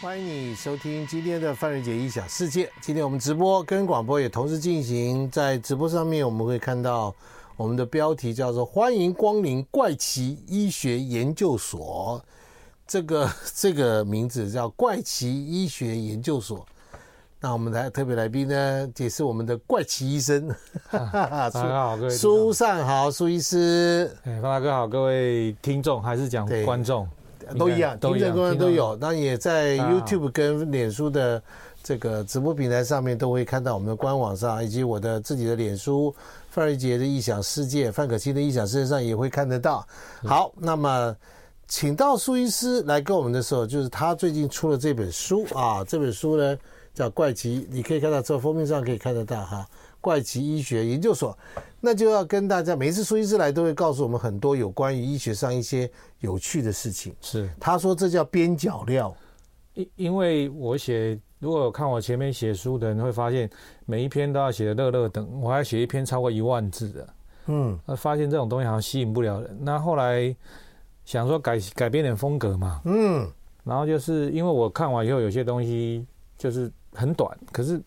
欢迎你收听今天的范瑞杰异想世界。今天我们直播跟广播也同时进行，在直播上面我们会看到我们的标题叫做“欢迎光临怪奇医学研究所”。这个 这个名字叫怪奇医学研究所。那我们来特别来宾呢，也是我们的怪奇医生，大家好，各位苏善豪苏医师。哎，范大哥好，各位听众还是讲观众。都一样，听众观众都有。那也在 YouTube 跟脸书的这个直播平台上面，都会看到我们的官网上，以及我的自己的脸书范瑞杰的异想世界，范可欣的异想世界上也会看得到。好，那么请到苏医师来跟我们的时候，就是他最近出了这本书啊，这本书呢叫《怪奇》，你可以看到这封面上可以看得到哈，《怪奇医学研究所》。那就要跟大家，每一次苏医师来都会告诉我们很多有关于医学上一些有趣的事情。是，他说这叫边角料。因因为我写，如果有看我前面写书的人会发现，每一篇都要写的乐乐等，我还写一篇超过一万字的。嗯，发现这种东西好像吸引不了人。那后来想说改改变点风格嘛。嗯，然后就是因为我看完以后，有些东西就是很短，可是。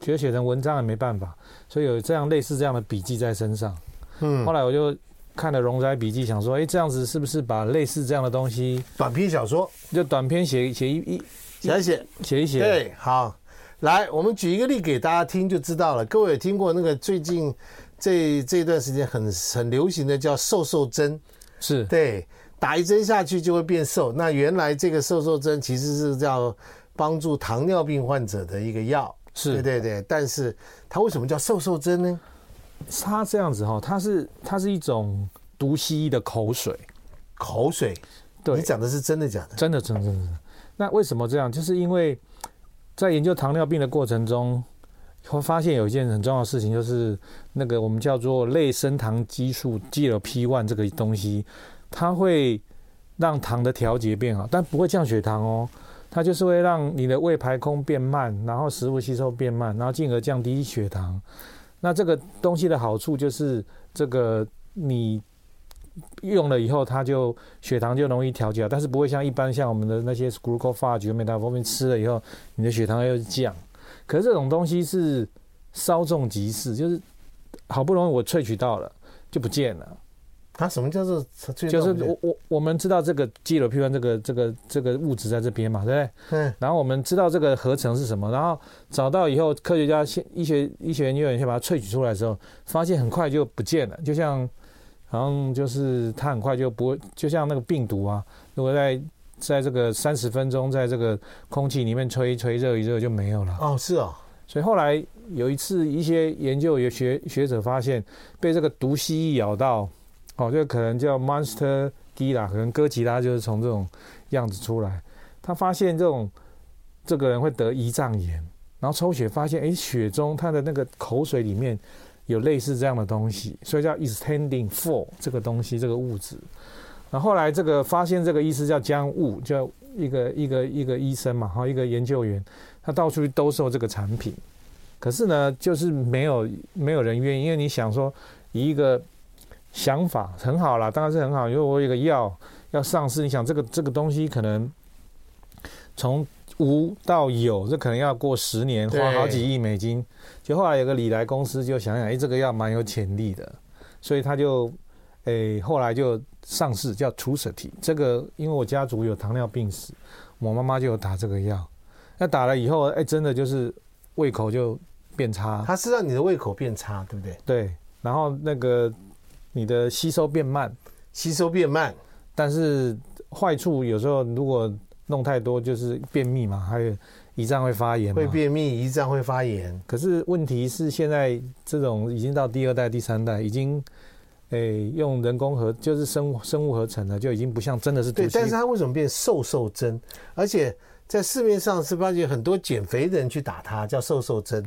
觉得写成文章也没办法，所以有这样类似这样的笔记在身上。嗯，后来我就看了《容斋笔记》，想说，哎，这样子是不是把类似这样的东西，短篇小说，就短篇写写一一写一写写一写。对，好，来，我们举一个例给大家听就知道了。各位有听过那个最近这这段时间很很流行的叫瘦瘦针？是对，打一针下去就会变瘦。那原来这个瘦瘦针其实是叫帮助糖尿病患者的一个药。是对对对，但是它为什么叫瘦瘦针呢？它这样子哈，它是它是一种毒蜥蜴的口水，口水。对，你讲的是真的假的？真的，真的，真的。那为什么这样？就是因为在研究糖尿病的过程中，会发现有一件很重要的事情，就是那个我们叫做类升糖激素 GLP-1 这个东西，它会让糖的调节变好，但不会降血糖哦。它就是会让你的胃排空变慢，然后食物吸收变慢，然后进而降低血糖。那这个东西的好处就是，这个你用了以后，它就血糖就容易调节，但是不会像一般像我们的那些 glucophage、metformin 吃了以后，你的血糖又降。可是这种东西是稍纵即逝，就是好不容易我萃取到了，就不见了。它什么叫做？就是我我我们知道这个 GLP-1 这个这个这个物质在这边嘛，对不对？嗯。然后我们知道这个合成是什么，然后找到以后，科学家先医学医学研究员先把它萃取出来的时候，发现很快就不见了，就像好像就是它很快就不会，就像那个病毒啊，如果在在这个三十分钟在这个空气里面吹一吹热一热就没有了。哦，是哦。所以后来有一次一些研究有学学者发现，被这个毒蜥蜴咬到。哦，就可能叫 Monster D 啦，可能哥吉拉就是从这种样子出来。他发现这种这个人会得胰脏炎，然后抽血发现，哎，血中他的那个口水里面有类似这样的东西，所以叫 Extending For 这个东西，这个物质。然后后来这个发现这个医师叫江雾，叫一个一个一个医生嘛，哈，一个研究员，他到处去兜售这个产品，可是呢，就是没有没有人愿意，因为你想说以一个。想法很好啦，当然是很好。因为我有个药要上市，你想这个这个东西可能从无到有，这可能要过十年，花好几亿美金。就后来有个礼来公司就想想，哎，这个药蛮有潜力的，所以他就哎后来就上市，叫 truth，。这个因为我家族有糖尿病史，我妈妈就有打这个药。那打了以后，哎，真的就是胃口就变差。它是让你的胃口变差，对不对？对，然后那个。你的吸收变慢，吸收变慢，但是坏处有时候如果弄太多就是便秘嘛，还有胰脏会发炎，会便秘，胰脏会发炎。可是问题是现在这种已经到第二代、第三代，已经诶、欸、用人工合就是生生物合成的，就已经不像真的是。对，但是它为什么变瘦瘦针？而且在市面上是发现很多减肥的人去打它，叫瘦瘦针，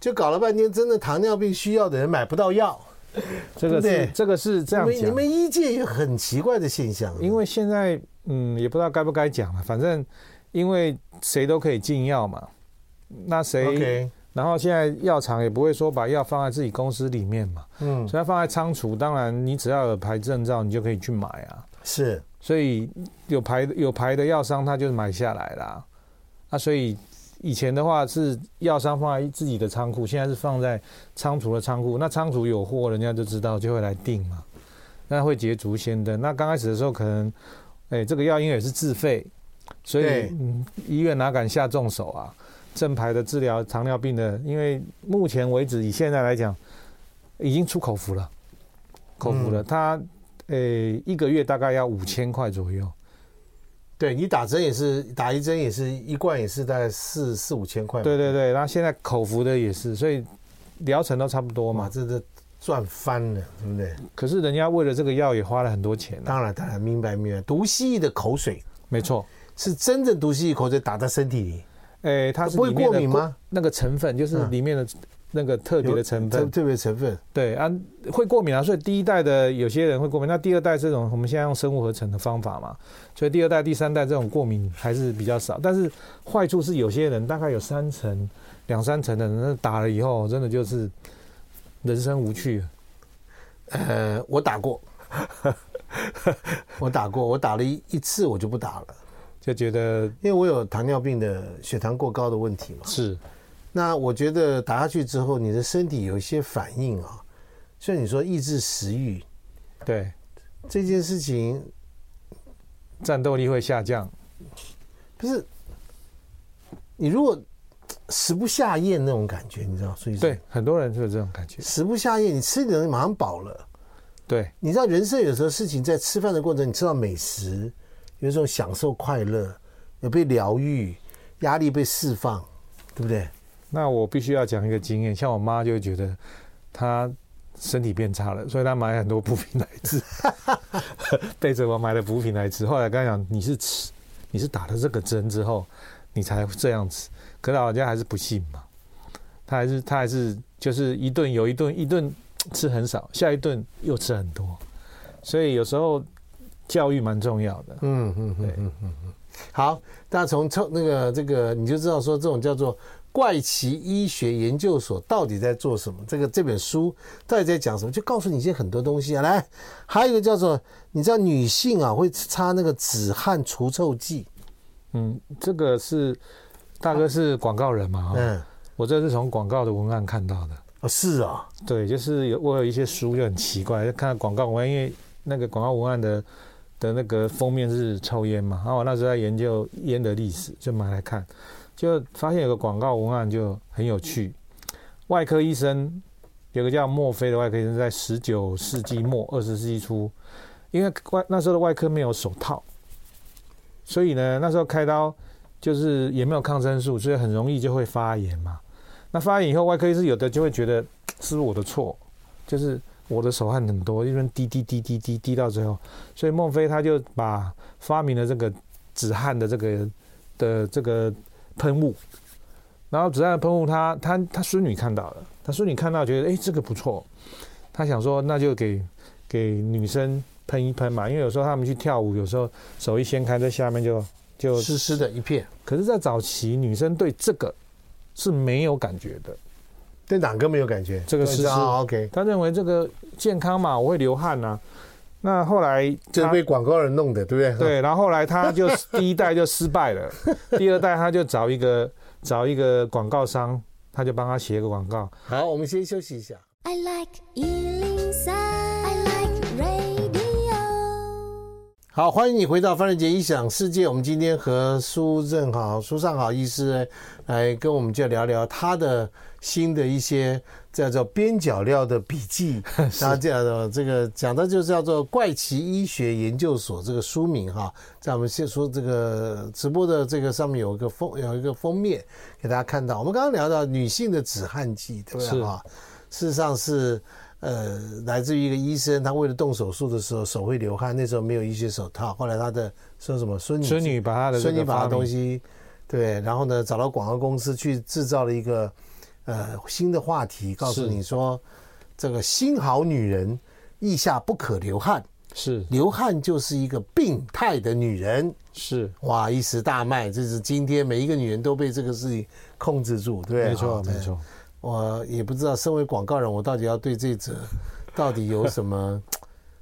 就搞了半天，真的糖尿病需要的人买不到药。这个是这个是这样讲，你们，医界有很奇怪的现象，因为现在嗯也不知道该不该讲了，反正因为谁都可以进药嘛，那谁.然后现在药厂也不会说把药放在自己公司里面嘛，嗯，所以放在仓储，当然你只要有牌证照，你就可以去买啊，是，所以有牌有牌的药商他就买下来啦，啊，所以以前的话是药商放在自己的仓库，现在是放在仓储的仓库。那仓储有货，人家就知道就会来订嘛，那会捷足先登。那刚开始的时候可能，哎、欸，这个药因为也是自费，所以嗯，医院哪敢下重手啊？正牌的治疗糖尿病的，因为目前为止以现在来讲，已经出口服了，口服了，他呃、欸、一个月大概要五千块左右。对，你打针也是打一针也是一罐也是大概四四五千块。对对对，然后现在口服的也是，所以疗程都差不多嘛，这这赚翻了，对不对？可是人家为了这个药也花了很多钱。当然当然，明白明白。毒蜥蜴的口水，没错，是真正毒蜥蜴口水打在身体里。哎，它是不会过敏吗？那个成分就是里面的那个特别的成分，特别成分。对啊，会过敏啊，所以第一代的有些人会过敏。那第二代这种我们现在用生物合成的方法嘛，所以第二代、第三代这种过敏还是比较少。但是坏处是有些人大概有三成、两三成的人打了以后，真的就是人生无趣。呃，我打过，我打过，我打了一一次，我就不打了。就觉得，因为我有糖尿病的血糖过高的问题嘛，是。那我觉得打下去之后，你的身体有一些反应啊，像你说抑制食欲，对，这件事情，战斗力会下降。不是，你如果食不下咽那种感觉，你知道，所以对很多人就有这种感觉，食不下咽，你吃点东西马上饱了。对，你知道人生有时候事情在吃饭的过程，你吃到美食。有一种享受快乐，有被疗愈，压力被释放，对不对？那我必须要讲一个经验，像我妈就觉得她身体变差了，所以她买很多补品来吃，背着我买了补品来吃。后来跟她讲，你是吃，你是打了这个针之后，你才这样子。可老人家还是不信嘛，他还是他还是就是一顿有一顿，一顿吃很少，下一顿又吃很多，所以有时候。教育蛮重要的，嗯嗯嗯嗯嗯嗯。好，大家从抽那个这个，你就知道说这种叫做怪奇医学研究所到底在做什么？这个这本书到底在讲什么？就告诉你一些很多东西啊。来，还有一个叫做，你知道女性啊会擦那个止汗除臭剂，嗯，这个是大哥是广告人嘛？嗯，我这是从广告的文案看到的。哦，是啊，对，就是有我有一些书就很奇怪，就看到广告文案，因为那个广告文案的。的那个封面是抽烟嘛，然后我那时候在研究烟的历史，就买来看，就发现有个广告文案就很有趣。外科医生有个叫墨菲的外科医生，在十九世纪末二十世纪初，因为外那时候的外科没有手套，所以呢那时候开刀就是也没有抗生素，所以很容易就会发炎嘛。那发炎以后，外科医生有的就会觉得是不是我的错，就是。我的手汗很多，因为滴滴滴滴滴滴到最后，所以孟非他就把发明了这个止汗的这个的这个喷雾，然后子弹喷雾，他他他孙女看到了，他孙女看到觉得哎这个不错，他想说那就给给女生喷一喷嘛，因为有时候他们去跳舞，有时候手一掀开，在下面就就湿湿的一片。可是，在早期女生对这个是没有感觉的。对哪个没有感觉？这个是 OK。他认为这个健康嘛，我会流汗呐、啊。那后来就被广告人弄的，对不对？对，然后后来他就 第一代就失败了，第二代他就找一个找一个广告商，他就帮他写个广告。好，我们先休息一下。I like ea 好，欢迎你回到范仁杰异想世界。我们今天和苏正好、苏上好医师来跟我们就聊聊他的新的一些叫做边角料的笔记。他这样的这个讲的就叫做怪奇医学研究所这个书名哈，在我们先说这个直播的这个上面有一个封有一个封面给大家看到。我们刚刚聊到女性的止汗剂，对不对啊？事实上是。呃，来自于一个医生，他为了动手术的时候手会流汗，那时候没有医学手套。后来他的说什么孙女孙女把他的孙女把他东西对，然后呢找到广告公司去制造了一个呃新的话题，告诉你说这个新好女人腋下不可流汗，是。流汗就是一个病态的女人，是。哇一时大卖，这是今天每一个女人都被这个事情控制住，对，没错没错。我也不知道，身为广告人，我到底要对这则到底有什么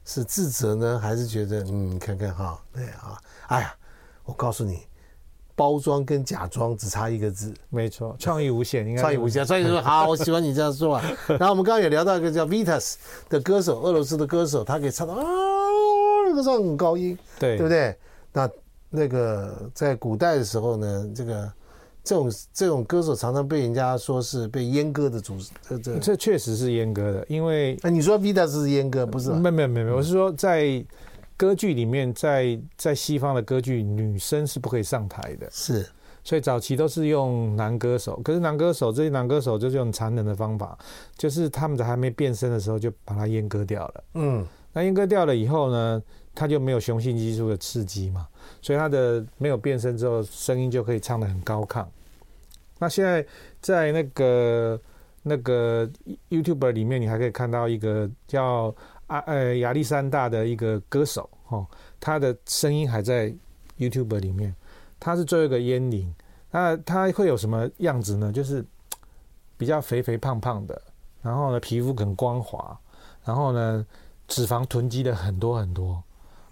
是自责呢，还是觉得嗯，看看哈，对啊，哎呀，我告诉你，包装跟假装只差一个字，没错，创意无限，应该创意无限。所以说 好，我喜欢你这样说啊。然后我们刚刚也聊到一个叫 Vitas 的歌手，俄罗斯的歌手，他可以唱到啊，那个唱很高音，对，对不对？那那个在古代的时候呢，这个这种这种歌手常常被人家说是被阉割的主，这这这确实是阉割的，因为啊，你说 Vitas 是阉割，不是？没没没没，我是说在。歌剧里面，在在西方的歌剧，女生是不可以上台的，是，所以早期都是用男歌手。可是男歌手这些男歌手就是用残忍的方法，就是他们在还没变声的时候就把它阉割掉了。嗯，那阉割掉了以后呢，他就没有雄性激素的刺激嘛，所以他的没有变声之后，声音就可以唱得很高亢。那现在在那个那个 YouTuber 里面，你还可以看到一个叫。啊，呃，亚历山大的一个歌手，哦，他的声音还在 YouTube 里面。他是最后一个烟灵，那他会有什么样子呢？就是比较肥肥胖胖的，然后呢，皮肤很光滑，然后呢，脂肪囤积的很多很多。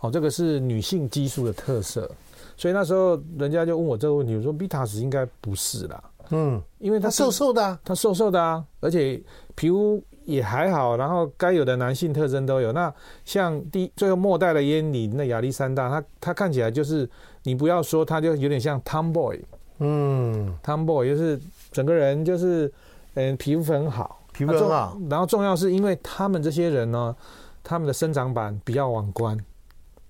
哦，这个是女性激素的特色。所以那时候人家就问我这个问题，我说 Vitas 应该不是啦。嗯，因为他瘦瘦的，啊，他瘦瘦的啊，而且皮肤。也还好，然后该有的男性特征都有。那像第最后末代的烟里，那亚历山大，他他看起来就是，你不要说他就有点像 Tomboy，嗯，Tomboy 就是整个人就是，嗯，皮肤很好，皮肤很好。然后重要是因为他们这些人呢，他们的生长板比较往关，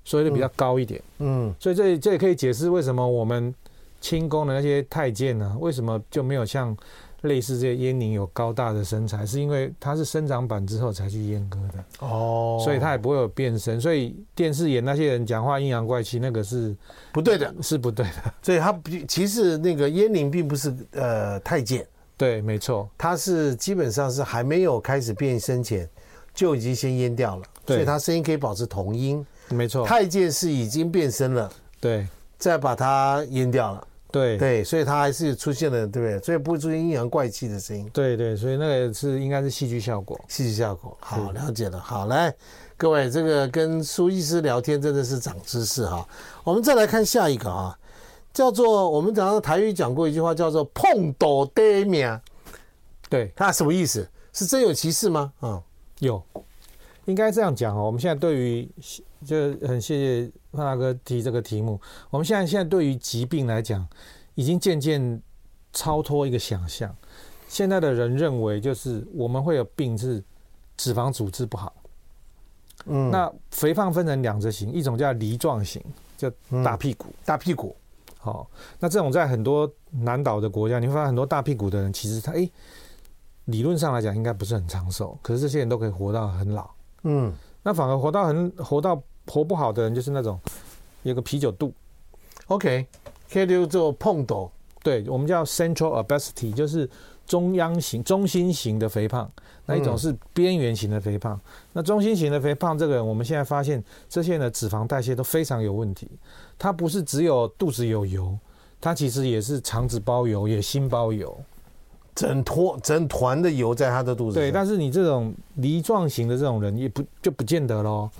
所以就比较高一点，嗯，所以这这也可以解释为什么我们清宫的那些太监呢，为什么就没有像。类似这些阉灵有高大的身材，是因为他是生长板之后才去阉割的哦，所以他也不会有变身。所以电视演那些人讲话阴阳怪气，那个是不对的，是不对的。所以他其实那个阉灵并不是呃太监，对，没错，他是基本上是还没有开始变身前就已经先阉掉了，所以他声音可以保持同音，没错。太监是已经变身了，对，再把它阉掉了。对对，所以它还是出现了，对不对？所以不会出现阴阳怪气的声音。对对，所以那个是应该是戏剧效果。戏剧效果，好，了解了。好，来，各位，这个跟苏医师聊天真的是长知识哈。我们再来看下一个啊，叫做我们早上台语讲过一句话，叫做“碰斗得命”。对，它什么意思？是真有其事吗？啊，有，应该这样讲哦。我们现在对于就很谢谢。范大哥提这个题目，我们现在现在对于疾病来讲，已经渐渐超脱一个想象。现在的人认为，就是我们会有病是脂肪组织不好。嗯，那肥胖分成两种型，一种叫梨状型，叫大屁股，大屁股。好，那这种在很多南岛的国家，你会发现很多大屁股的人，其实他诶，理论上来讲应该不是很长寿，可是这些人都可以活到很老。嗯，那反而活到很活到。活不好的人就是那种有个啤酒肚，OK，叫做碰斗，对，我们叫 central obesity，就是中央型、中心型的肥胖。那一种是边缘型的肥胖。嗯、那中心型的肥胖，这个人我们现在发现，这些人的脂肪代谢都非常有问题。他不是只有肚子有油，他其实也是肠子包油，也心包油，整坨整团的油在他的肚子。对，但是你这种梨状型的这种人，也不就不见得喽。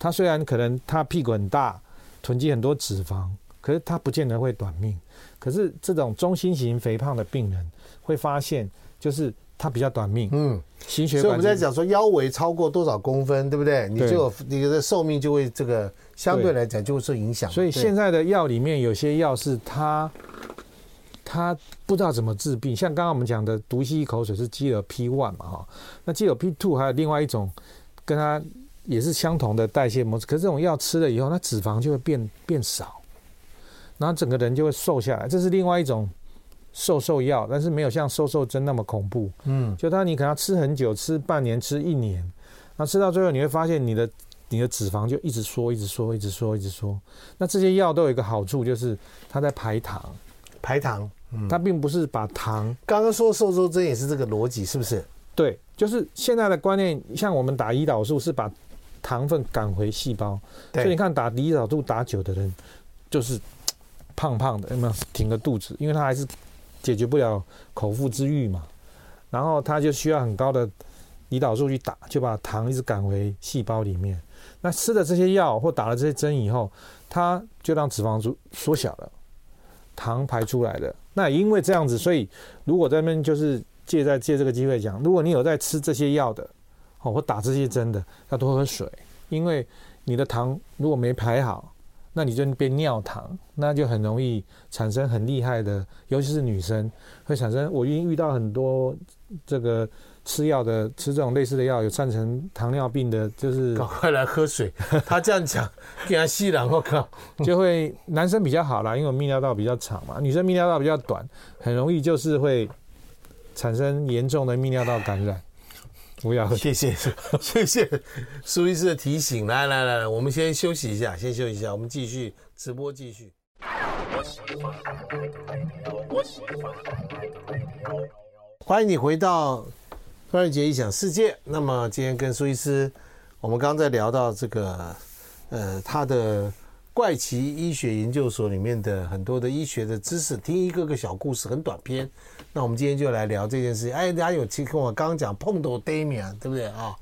他虽然可能他屁股很大，囤积很多脂肪，可是他不见得会短命。可是这种中心型肥胖的病人会发现，就是他比较短命。嗯，心血管。所以我们在讲说腰围超过多少公分，对不对？你就有你的寿命就会这个相对来讲就会受影响。所以现在的药里面有些药是他他不知道怎么治病，像刚刚我们讲的毒气口水是 GLP one 嘛哈，那 GLP two 还有另外一种跟他。也是相同的代谢模式，可是这种药吃了以后，那脂肪就会变变少，然后整个人就会瘦下来。这是另外一种瘦瘦药，但是没有像瘦瘦针那么恐怖。嗯，就它你可能要吃很久，吃半年，吃一年，那吃到最后你会发现你的你的脂肪就一直缩，一直缩，一直缩，一直缩。那这些药都有一个好处，就是它在排糖，排糖。嗯，它并不是把糖。刚刚说瘦瘦针也是这个逻辑，是不是？对，就是现在的观念，像我们打胰岛素是把糖分赶回细胞，所以你看打胰岛素打久的人，就是胖胖的，有没有挺个肚子？因为他还是解决不了口腹之欲嘛，然后他就需要很高的胰岛素去打，就把糖一直赶回细胞里面。那吃了这些药或打了这些针以后，他就让脂肪缩缩小了，糖排出来了。那也因为这样子，所以如果在那边就是借在借这个机会讲，如果你有在吃这些药的，哦，或打这些针的，要多喝水，因为你的糖如果没排好，那你就变尿糖，那就很容易产生很厉害的，尤其是女生会产生。我已经遇到很多这个。吃药的吃这种类似的药有造成糖尿病的，就是赶快来喝水。他这样讲，给他吸了，我靠，就会男生比较好啦，因为我泌尿道比较长嘛，女生泌尿道比较短，很容易就是会产生严重的泌尿道感染。不要，谢谢 谢谢苏医师的提醒。来来来来，我们先休息一下，先休息一下，我们继续直播继续。欢迎你回到。范瑞杰异想世界。那么今天跟苏医师，我们刚刚在聊到这个，呃，他的怪奇医学研究所里面的很多的医学的知识，听一个个小故事，很短篇。那我们今天就来聊这件事情。哎，大家有听跟我刚刚讲碰到 Damian 对不对啊？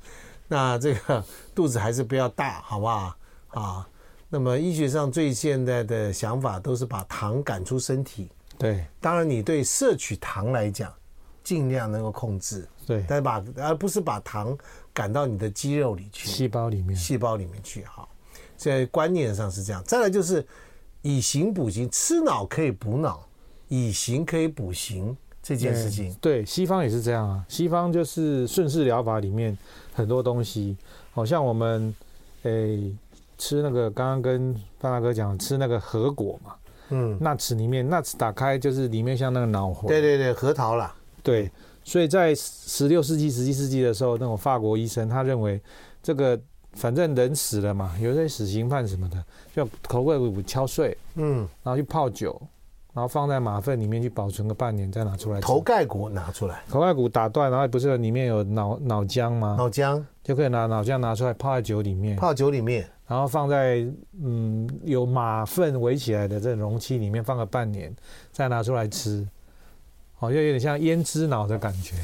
那这个肚子还是不要大，好不好啊？那么医学上最现代的想法都是把糖赶出身体。对，当然你对摄取糖来讲，尽量能够控制。对，但把而不是把糖赶到你的肌肉里去，细胞里面，细胞里面去。好，在观念上是这样。再来就是以形补形，吃脑可以补脑，以形可以补形这件事情。对，西方也是这样啊。西方就是顺势疗法里面很多东西，好像我们诶吃那个刚刚跟范大哥讲吃那个核果嘛，嗯，nuts 里面 nuts 打开就是里面像那个脑核，对对对，核桃啦，对。所以在十六世纪、十七世纪的时候，那种法国医生他认为，这个反正人死了嘛，有些死刑犯什么的，就头盖骨敲碎，嗯，然后去泡酒，然后放在马粪里面去保存个半年，再拿出来。头盖骨拿出来，头盖骨打断，然后不是里面有脑脑浆吗？脑浆就可以拿脑浆拿出来泡在酒里面，泡酒里面，然后放在嗯有马粪围起来的这容器里面放个半年，再拿出来吃。好像有点像胭脂脑的感觉。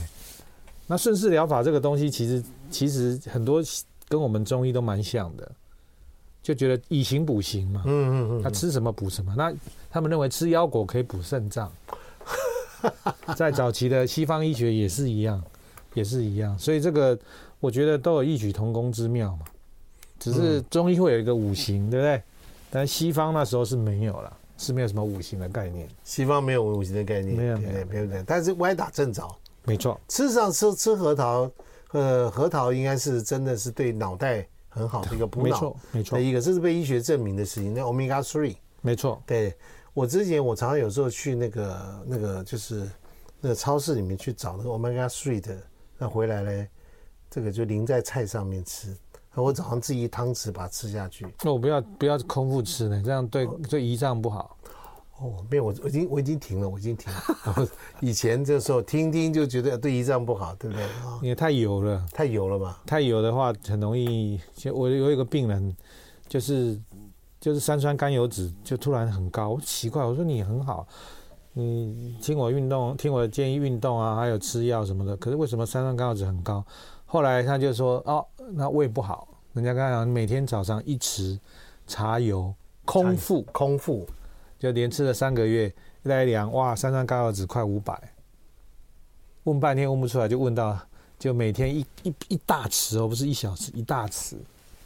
那顺势疗法这个东西，其实其实很多跟我们中医都蛮像的，就觉得以形补形嘛。嗯嗯嗯。他吃什么补什么。那他们认为吃腰果可以补肾脏。在早期的西方医学也是一样，也是一样。所以这个我觉得都有异曲同工之妙嘛。只是中医会有一个五行，对不对？但西方那时候是没有了。是没有什么五行的概念，西方没有五行的概念，没有没有没有，但是歪打正着，没错。事实上吃吃核桃，呃，核桃应该是真的是对脑袋很好的一个补脑，没错没错。一个这是被医学证明的事情，那 Omega Three，没错。对，我之前我常常有时候去那个那个就是那个超市里面去找那个 Omega Three 的，那回来嘞，这个就淋在菜上面吃。我早上自己一汤匙把它吃下去。那我不要不要空腹吃呢？这样对对胰脏不好。哦，没有，我我已经我已经停了，我已经停了。然后以前这时候听听就觉得对胰脏不好，对不对？因为太油了，太油了嘛。太油的话很容易。我有一个病人，就是就是三酸甘油酯就突然很高，奇怪。我说你很好，你听我运动，听我的建议运动啊，还有吃药什么的。可是为什么三酸甘油酯很高？后来他就说哦。那胃不好，人家刚才讲，每天早上一匙茶油，空腹，空腹，就连吃了三个月，一来量，哇，三酸甘油酯快五百，问半天问不出来，就问到，就每天一一一大匙哦，不是一小匙，一大匙，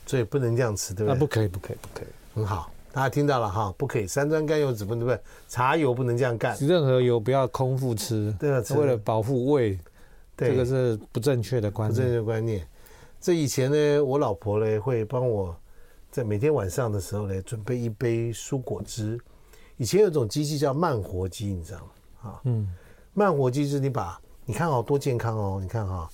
所以不能这样吃，对不对？那不可以，不可以，不可以，很好，大家听到了哈，不可以，三酸甘油酯不能，对不对？茶油不能这样干，任何油不要空腹吃，对啊，为了保护胃，对，这个是不正确的观念，不正确的观念。这以前呢，我老婆呢会帮我，在每天晚上的时候呢准备一杯蔬果汁。以前有种机器叫慢活机，你知道吗？啊，嗯，慢活机就是你把，你看哦，多健康哦，你看哈、哦，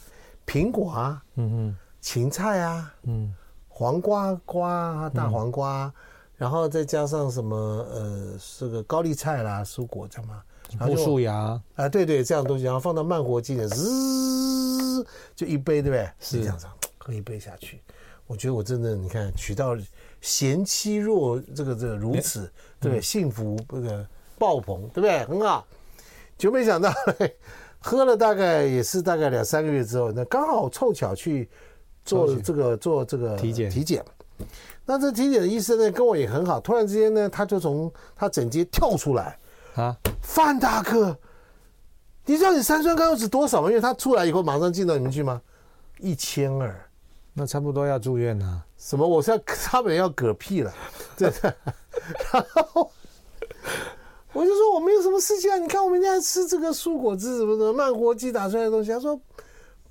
苹果啊，嗯嗯，芹菜啊，嗯，黄瓜瓜大黄瓜，嗯、然后再加上什么呃，这个高丽菜啦，蔬果这样嘛，然后树芽啊，对对，这样东西，然后放到慢活机里，滋，就一杯，对不对？是这样子。喝一杯下去，我觉得我真的，你看取到贤妻若这个这个如此，对不对？幸福这个爆棚，对不对？很好，就没想到喝了大概也是大概两三个月之后，那刚好凑巧去做这个做这个体检体检。那这体检的医生呢，跟我也很好。突然之间呢，他就从他诊间跳出来，啊，范大哥，你知道你三酸甘油酯多少吗？因为他出来以后马上进到你们去吗？一千二，那差不多要住院了。什么？我是要差点要嗝屁了，真的。然后我就说我没有什么事情啊，你看我们现在吃这个蔬果汁什么什么慢活鸡打出来的东西，他说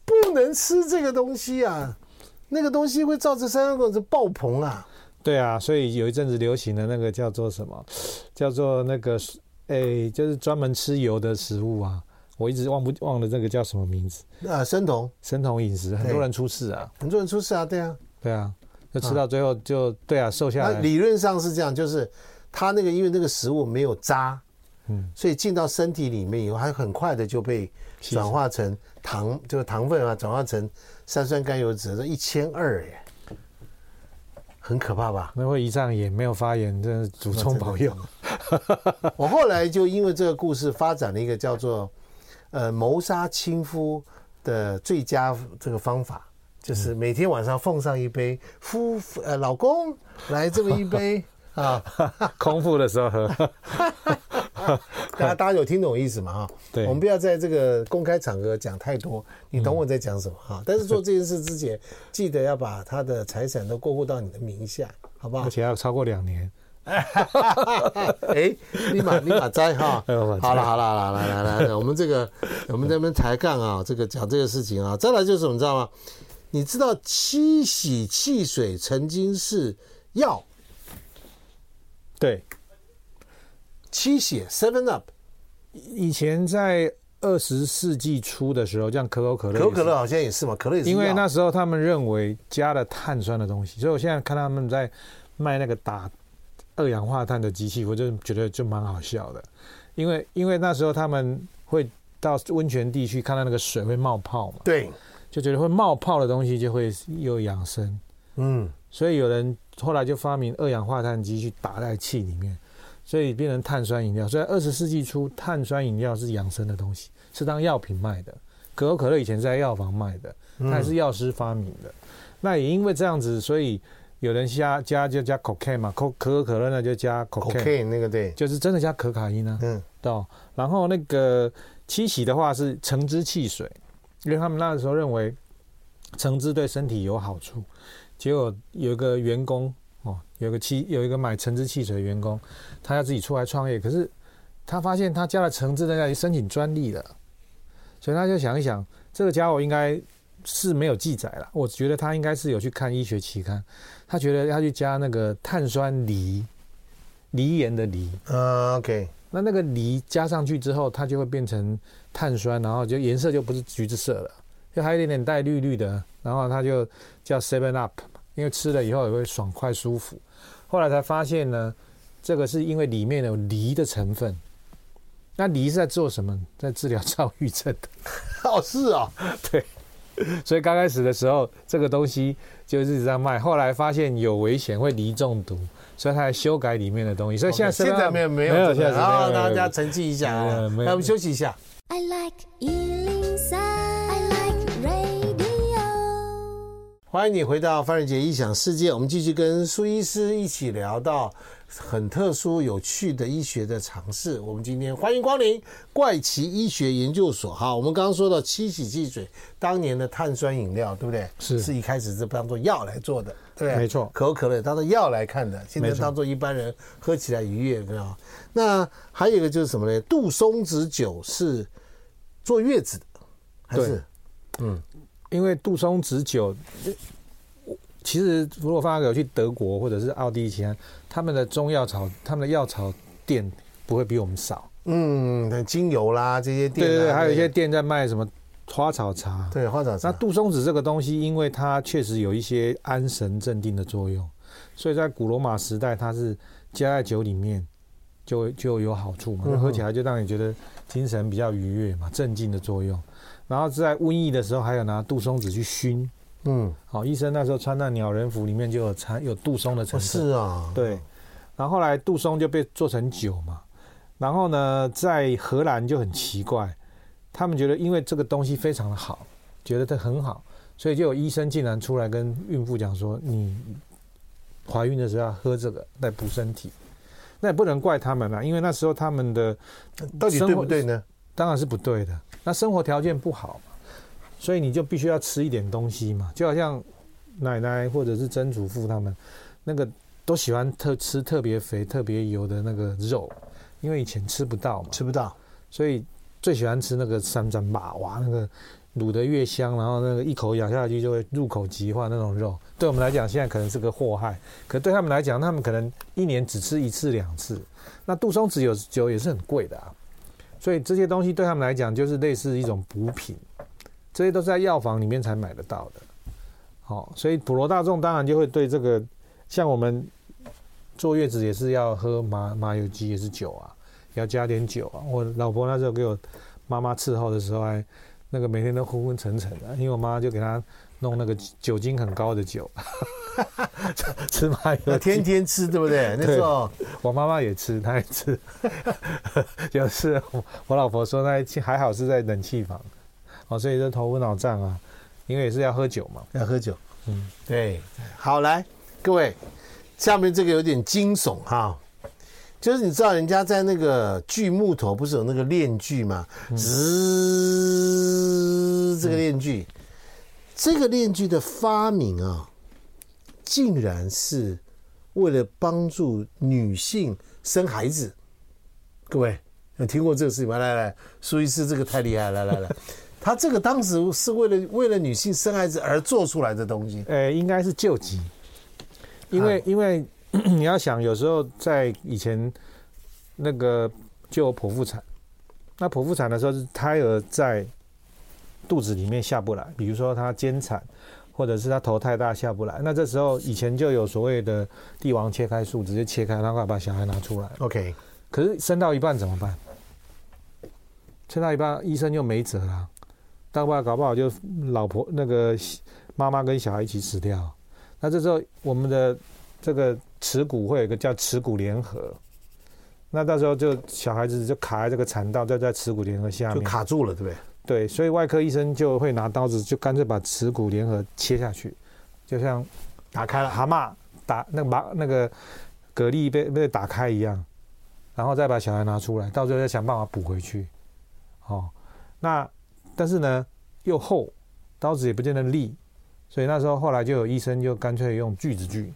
不能吃这个东西啊，那个东西会造成三酸甘油酯爆棚啊。对啊，所以有一阵子流行的那个叫做什么？叫做那个诶，就是专门吃油的食物啊。我一直忘不忘了这个叫什么名字啊？生酮，生酮饮食，很多人出事啊，很多人出事啊，对啊，对啊，就吃到最后就对啊，瘦下来。理论上是这样，就是他那个因为那个食物没有渣，嗯，所以进到身体里面以后，它很快的就被转化成糖，就是糖分啊，转化成三酸甘油脂，这一千二耶，很可怕吧？那会胰脏也没有发炎，真是 祖宗保佑。我后来就因为这个故事发展了一个叫做。呃，谋杀亲夫的最佳这个方法，就是每天晚上奉上一杯夫呃老公来这么一杯啊，空腹的时候喝。大家大家有听懂意思吗？哈，对，我们不要在这个公开场合讲太多，你懂我在讲什么哈？但是做这件事之前，记得要把他的财产都过户到你的名下，好不好？而且要超过两年。哎，立马立马摘哈！好了好了好了，来来来来，我们这个我们这边抬杠啊，这个讲这个事情啊，再来就是你知道吗？你知道七喜汽水曾经是药？对，七喜 Seven Up，以前在二十世纪初的时候，像可口可乐，可口可乐好像也是嘛，可乐也是。因为那时候他们认为加了碳酸的东西，所以我现在看他们在卖那个打。二氧化碳的机器，我就觉得就蛮好笑的，因为因为那时候他们会到温泉地区看到那个水会冒泡嘛，对，就觉得会冒泡的东西就会又养生，嗯，所以有人后来就发明二氧化碳机去打在气里面，所以变成碳酸饮料。所以二十世纪初，碳酸饮料是养生的东西，是当药品卖的。可口可乐以前是在药房卖的，它也是药师发明的。那也因为这样子，所以。有人加加就加 cocaine 嘛，可可口可乐呢就加 cocaine，那个对，就是真的加可卡因呢。嗯，对。然后那个七喜的话是橙汁汽水，因为他们那个时候认为橙汁对身体有好处。结果有一个员工哦，有个七有一个买橙汁汽水的员工，他要自己出来创业，可是他发现他加了橙汁在那里申请专利了，所以他就想一想，这个家伙应该是没有记载了。我觉得他应该是有去看医学期刊。他觉得要去加那个碳酸锂，锂盐的锂。啊，OK。那那个锂加上去之后，它就会变成碳酸，然后就颜色就不是橘子色了，就还有一点点带绿绿的。然后它就叫 Seven Up，因为吃了以后也会爽快舒服。后来才发现呢，这个是因为里面有锂的成分。那梨是在做什么？在治疗躁郁症的。哦，是啊，对。所以刚开始的时候，这个东西就一直在卖。后来发现有危险，会离中毒，所以他还修改里面的东西。所以现在现在没有没有，现在然后大家沉寂一下，那我们休息一下。I like 103, 欢迎你回到范瑞杰异想世界，我们继续跟苏医师一起聊到。很特殊、有趣的医学的尝试。我们今天欢迎光临怪奇医学研究所。哈，我们刚刚说到七喜汽水，当年的碳酸饮料，对不对？是，是一开始是当做药来做的，对，没错。可口可乐当做药来看的，现在当做一般人喝起来愉悦，对吧？那还有一个就是什么呢？杜松子酒是坐月子的，还是？嗯，因为杜松子酒。其实，如果放有去德国或者是奥地利其，他们的中药草、他们的药草店不会比我们少。嗯，精油啦这些店，对对对，还有一些店在卖什么花草茶。对，花草茶。那杜松子这个东西，因为它确实有一些安神镇定的作用，所以在古罗马时代，它是加在酒里面就就有好处嘛，喝起来就让你觉得精神比较愉悦嘛，镇静的作用。然后在瘟疫的时候，还有拿杜松子去熏。嗯，好，医生那时候穿那鸟人服，里面就有掺有杜松的成分。是啊，对。然后后来杜松就被做成酒嘛。然后呢，在荷兰就很奇怪，他们觉得因为这个东西非常的好，觉得它很好，所以就有医生竟然出来跟孕妇讲说：“你怀孕的时候要喝这个来补身体。”那也不能怪他们啦，因为那时候他们的到底对不对呢？当然是不对的。那生活条件不好嘛，所以你就必须要吃一点东西嘛，就好像奶奶或者是曾祖父他们那个都喜欢特吃特别肥、特别油的那个肉，因为以前吃不到嘛，吃不到，所以最喜欢吃那个三珍马哇那个。卤得越香，然后那个一口咬下去就会入口即化那种肉，对我们来讲现在可能是个祸害，可对他们来讲，他们可能一年只吃一次两次。那杜松子有酒也是很贵的啊，所以这些东西对他们来讲就是类似一种补品，这些都是在药房里面才买得到的。好，所以普罗大众当然就会对这个，像我们坐月子也是要喝麻麻油鸡也是酒啊，要加点酒啊。我老婆那时候给我妈妈伺候的时候还。那个每天都昏昏沉沉的，因为我妈就给她弄那个酒精很高的酒，吃麻油，天天吃，对不对？那时候我妈妈也吃，她也吃。就是我老婆说，那还好是在冷气房，哦，所以就头昏脑胀啊，因为也是要喝酒嘛，要喝酒。嗯，对。好，来各位，下面这个有点惊悚哈。就是你知道人家在那个锯木头不是有那个链锯吗？滋，这个链锯，这个链锯的发明啊，竟然是为了帮助女性生孩子。各位有听过这个事情吗？来来，苏医师，这个太厉害了！来来来，他这个当时是为了为了女性生孩子而做出来的东西。呃，应该是救急，因为因为。你要想，有时候在以前那个就有剖腹产，那剖腹产的时候是胎儿在肚子里面下不来，比如说他肩产，或者是他头太大下不来，那这时候以前就有所谓的帝王切开术，直接切开，然后把小孩拿出来。OK，可是生到一半怎么办？生到一半，医生就没辙了，大不了搞不好就老婆那个妈妈跟小孩一起死掉。那这时候我们的这个。耻骨会有一个叫耻骨联合，那到时候就小孩子就卡在这个产道，就在耻骨联合下面，就卡住了，对不对？对，所以外科医生就会拿刀子，就干脆把耻骨联合切下去，就像打开了蛤蟆打那个把那个蛤蜊被被打开一样，然后再把小孩拿出来，到最后再想办法补回去。哦，那但是呢又厚，刀子也不见得利，所以那时候后来就有医生就干脆用锯子锯。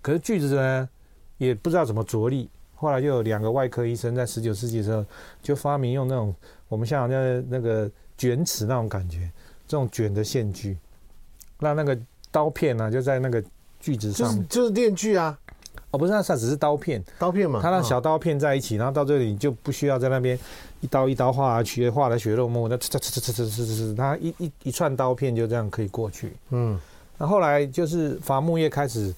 可是锯子呢，也不知道怎么着力。后来就有两个外科医生在十九世纪的时候，就发明用那种我们像那那个卷尺那种感觉，这种卷的线锯，让那个刀片呢、啊、就在那个锯子上面，就是电锯啊。哦，不是，那它只是刀片，刀片嘛。它让小刀片在一起，然后到这里你就不需要在那边一刀一刀划下去，划的血肉模糊，那呲呲呲呲呲呲呲，它一一一串刀片就这样可以过去。嗯，那后来就是伐木业开始。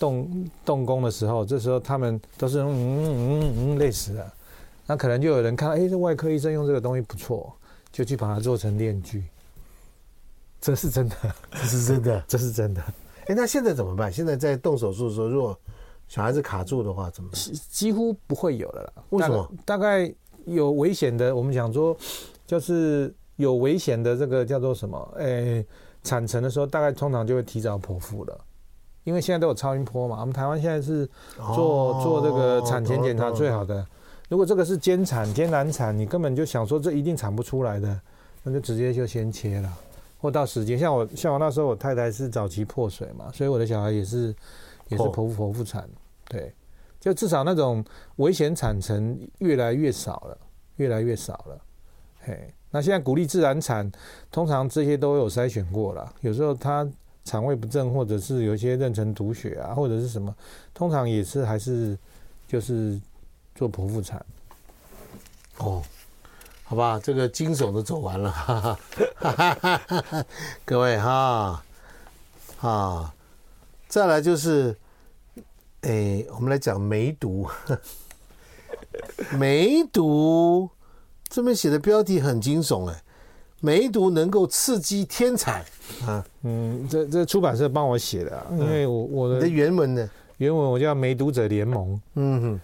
动动工的时候，这时候他们都是嗯嗯嗯累死了，那可能就有人看到，哎，这外科医生用这个东西不错，就去把它做成链锯。这是真的，这是真的，这是真的。哎，那现在怎么办？现在在动手术的时候，如果小孩子卡住的话，怎么办？几乎不会有了啦。为什么？大概有危险的，我们讲说，就是有危险的这个叫做什么？哎，产程的时候，大概通常就会提早剖腹了。因为现在都有超音波嘛，我们台湾现在是做、哦、做这个产前检查最好的。如果这个是肩产、艰难产，你根本就想说这一定产不出来的，那就直接就先切了，或到时间。像我像我那时候，我太太是早期破水嘛，所以我的小孩也是也是剖腹剖腹产。对，就至少那种危险产程越来越少了，越来越少了。嘿，那现在鼓励自然产，通常这些都有筛选过了，有时候他。肠胃不正，或者是有一些妊娠毒血啊，或者是什么，通常也是还是就是做剖腹产。哦，好吧，这个惊悚都走完了，哈哈哈哈哈，各位哈啊，再来就是，哎，我们来讲梅毒，梅毒这边写的标题很惊悚哎。梅毒能够刺激天才啊！嗯，这这出版社帮我写的，因为我我的，的原文呢，原文我叫梅毒者联盟。嗯哼，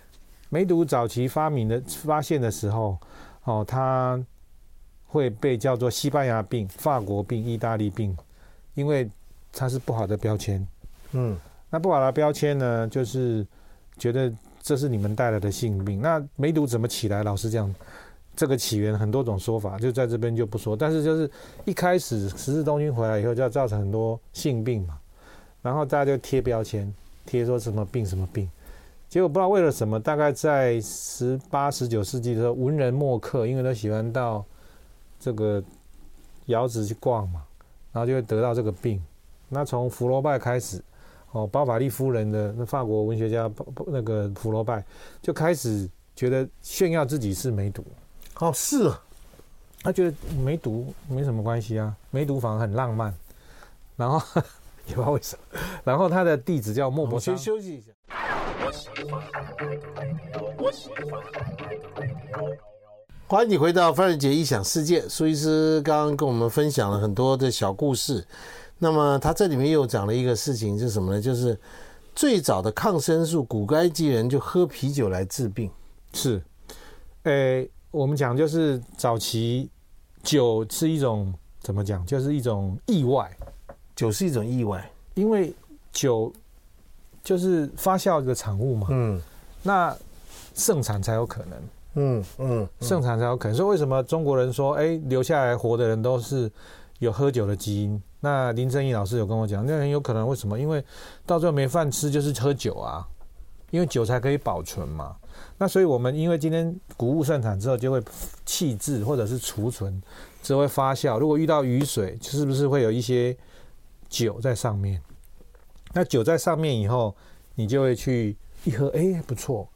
梅毒早期发明的发现的时候，哦，它会被叫做西班牙病、法国病、意大利病，因为它是不好的标签。嗯，那不好的标签呢，就是觉得这是你们带来的性病。那梅毒怎么起来？老实讲，这个起源很多种说法，就在这边就不说。但是就是一开始十字东军回来以后，就要造成很多性病嘛，然后大家就贴标签，贴说什么病什么病。结果不知道为了什么，大概在十八、十九世纪的时候，文人墨客因为都喜欢到这个窑子去逛嘛，然后就会得到这个病。那从福楼拜开始，哦，包法利夫人的那法国文学家那个福楼拜就开始觉得炫耀自己是梅毒。哦，是啊，他觉得梅毒没什么关系啊，梅毒反而很浪漫。然后也不知道为什么，然后他的弟子叫莫泊桑。先休息一下。欢迎你回到范仁杰异想世界。苏医师刚刚跟我们分享了很多的小故事。那么他这里面又讲了一个事情，是什么呢？就是最早的抗生素，古埃及人就喝啤酒来治病。是，诶，我们讲就是早期酒是一种怎么讲？就是一种意外，酒是一种意外，因为酒。就是发酵的产物嘛，嗯，那盛产才有可能，嗯嗯，盛产才有可能。所以为什么中国人说，哎，留下来活的人都是有喝酒的基因？那林正义老师有跟我讲，那很有可能为什么？因为到最后没饭吃，就是喝酒啊，因为酒才可以保存嘛。那所以我们因为今天谷物盛产之后，就会弃置或者是储存，只会发酵。如果遇到雨水，是不是会有一些酒在上面？那酒在上面以后，你就会去一喝，哎，不错。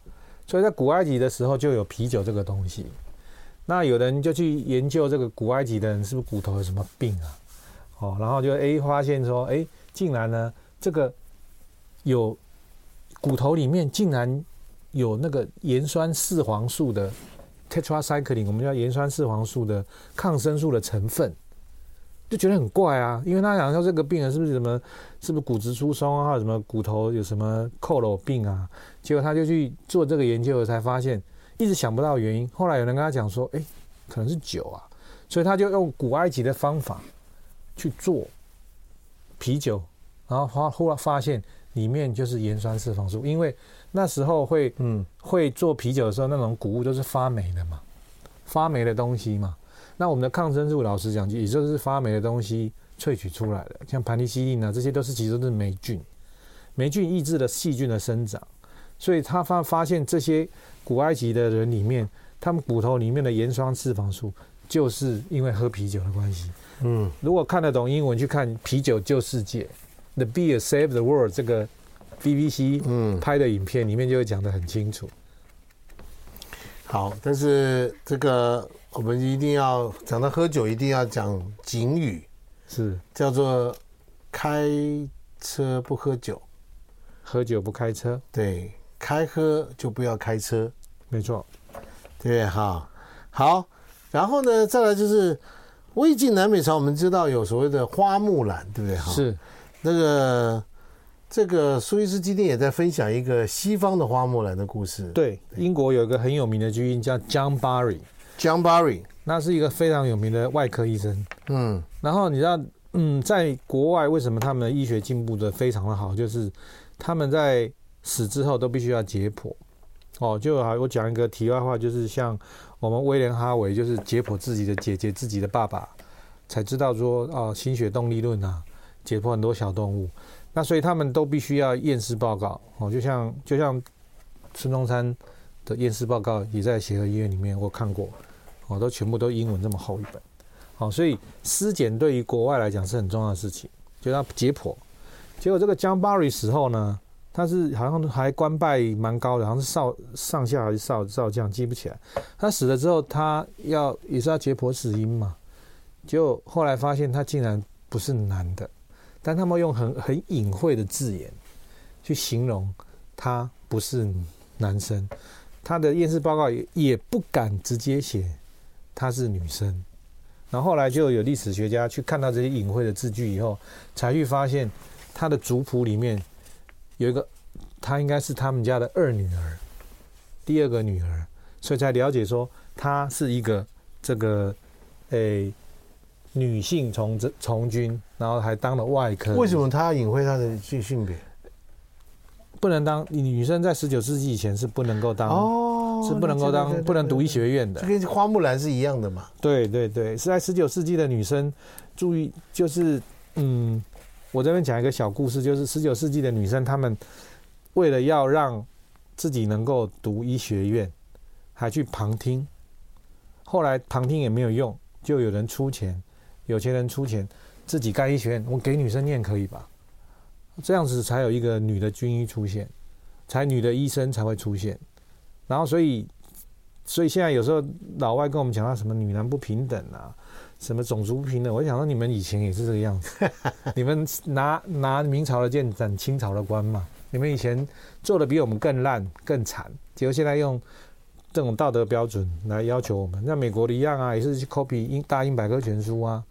所以在古埃及的时候就有啤酒这个东西。那有人就去研究这个古埃及的人是不是骨头有什么病啊？哦，然后就哎发现说，哎，竟然呢这个有骨头里面竟然有那个盐酸四黄素的 tetracycline，我们叫盐酸四黄素的抗生素的成分。就觉得很怪啊，因为他想说这个病人是不是什么，是不是骨质疏松啊，或者什么骨头有什么佝僂病啊？结果他就去做这个研究，才发现一直想不到原因。后来有人跟他讲说，哎，可能是酒啊，所以他就用古埃及的方法去做啤酒，然后发后来发现里面就是盐酸四黄素，因为那时候会嗯会做啤酒的时候，那种谷物都是发霉的嘛，发霉的东西嘛。那我们的抗生素，老实讲，也就是发霉的东西萃取出来的，像盘尼西林啊，这些都是其实都是霉菌，霉菌抑制了细菌的生长，所以他发发现这些古埃及的人里面，他们骨头里面的盐酸脂肪素，就是因为喝啤酒的关系。嗯，如果看得懂英文，去看《啤酒救世界》（The Beer Saved the World） 这个 BBC 嗯拍的影片里面就会讲得很清楚。好，但是这个。我们一定要讲到喝酒，一定要讲警语，是叫做开车不喝酒，喝酒不开车。对，开喝就不要开车，没错。对，哈，好。然后呢，再来就是魏晋南北朝，我们知道有所谓的花木兰，对不对？哈，是那个这个苏医师今天也在分享一个西方的花木兰的故事。对，英国有一个很有名的军医叫 John Barry。John Barry，那是一个非常有名的外科医生。嗯，然后你知道，嗯，在国外为什么他们的医学进步的非常的好？就是他们在死之后都必须要解剖。哦，就好，我讲一个题外话，就是像我们威廉哈维，就是解剖自己的姐姐、自己的爸爸，才知道说，哦，心血动力论啊，解剖很多小动物。那所以他们都必须要验尸报告。哦，就像就像孙中山的验尸报告也在协和医院里面，我看过。哦，都全部都英文这么厚一本，好，所以尸检对于国外来讲是很重要的事情，就要解剖。结果这个江巴瑞死后呢，他是好像还官拜蛮高的，好像是少上下还是少少将，记不起来。他死了之后，他要也是要解剖死因嘛，结果后来发现他竟然不是男的，但他们用很很隐晦的字眼去形容他不是男生，他的验尸报告也也不敢直接写。她是女生，然后后来就有历史学家去看到这些隐晦的字句以后，才去发现他的族谱里面有一个，她应该是他们家的二女儿，第二个女儿，所以才了解说她是一个这个诶、女性从这从军，然后还当了外科。为什么她要隐晦她的性性别？不能当女生在十九世纪以前是不能够当哦，是不能够当不能读医学院的，就跟花木兰是一样的嘛。对对对，是在十九世纪的女生，注意就是嗯，我这边讲一个小故事，就是十九世纪的女生，她们为了要让自己能够读医学院，还去旁听，后来旁听也没有用，就有人出钱，有钱人出钱自己盖医学院，我给女生念可以吧？这样子才有一个女的军医出现，才女的医生才会出现，然后所以，所以现在有时候老外跟我们讲到什么女男不平等啊，什么种族不平等，我想说你们以前也是这个样子，你们拿拿明朝的剑斩清朝的官嘛，你们以前做的比我们更烂更惨，结果现在用这种道德标准来要求我们，那美国的一样啊，也是去 copy 英大英百科全书啊，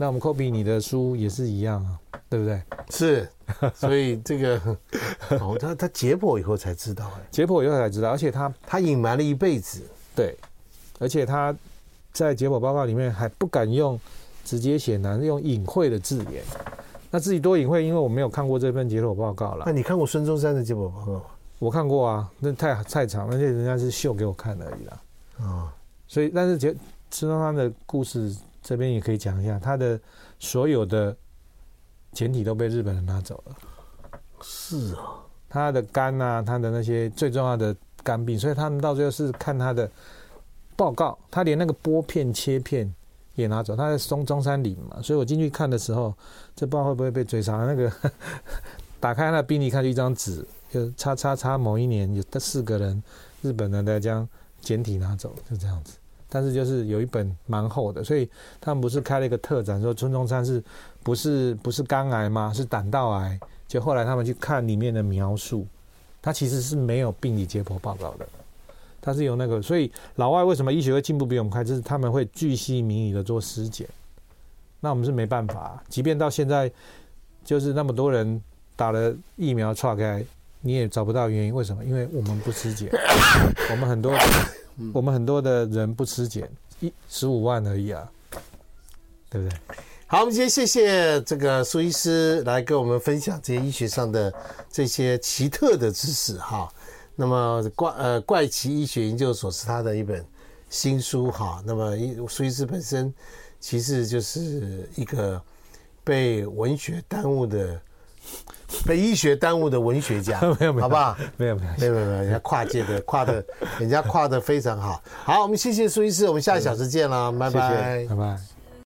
那我们 copy 你的书也是一样啊，对不对？是。所以这个 哦，他他解剖以后才知道，哎，解剖以后才知道，而且他他隐瞒了一辈子，对，而且他在解剖报告里面还不敢用直接写，难用隐晦的字眼。那自己多隐晦，因为我没有看过这份解剖报告了。那你看过孙中山的解剖报告吗？我看过啊，那太太长，而且人家是秀给我看而已啦。啊，所以但是解孙中山的故事这边也可以讲一下，他的所有的。简体都被日本人拿走了，是啊，他的肝啊，他的那些最重要的肝病，所以他们到最后是看他的报告，他连那个玻片切片也拿走。他在松中山陵嘛，所以我进去看的时候，这不知道会不会被追杀。那个 打开那病历，看就一张纸，就叉叉叉某一年有四个人，日本人在将简体拿走，就这样子。但是就是有一本蛮厚的，所以他们不是开了一个特展，说孙中山是不是不是肝癌吗？是胆道癌。就后来他们去看里面的描述，他其实是没有病理解剖报告的，他是有那个。所以老外为什么医学会进步比我们快？就是他们会巨细靡遗的做尸检，那我们是没办法。即便到现在，就是那么多人打了疫苗，岔开你也找不到原因。为什么？因为我们不尸检，我们很多。我们很多的人不吃碱，一十五万而已啊，对不对？好，我们今天谢谢这个苏医师来跟我们分享这些医学上的这些奇特的知识哈。那么怪呃怪奇医学研究所是他的一本新书哈。那么苏医师本身其实就是一个被文学耽误的。被医学耽误的文学家，没有没有，好不好？没有没有没有没有，人家跨界的跨的，人家跨的非常好。好，我们谢谢苏医师，我们下个小时见了，拜拜，拜拜。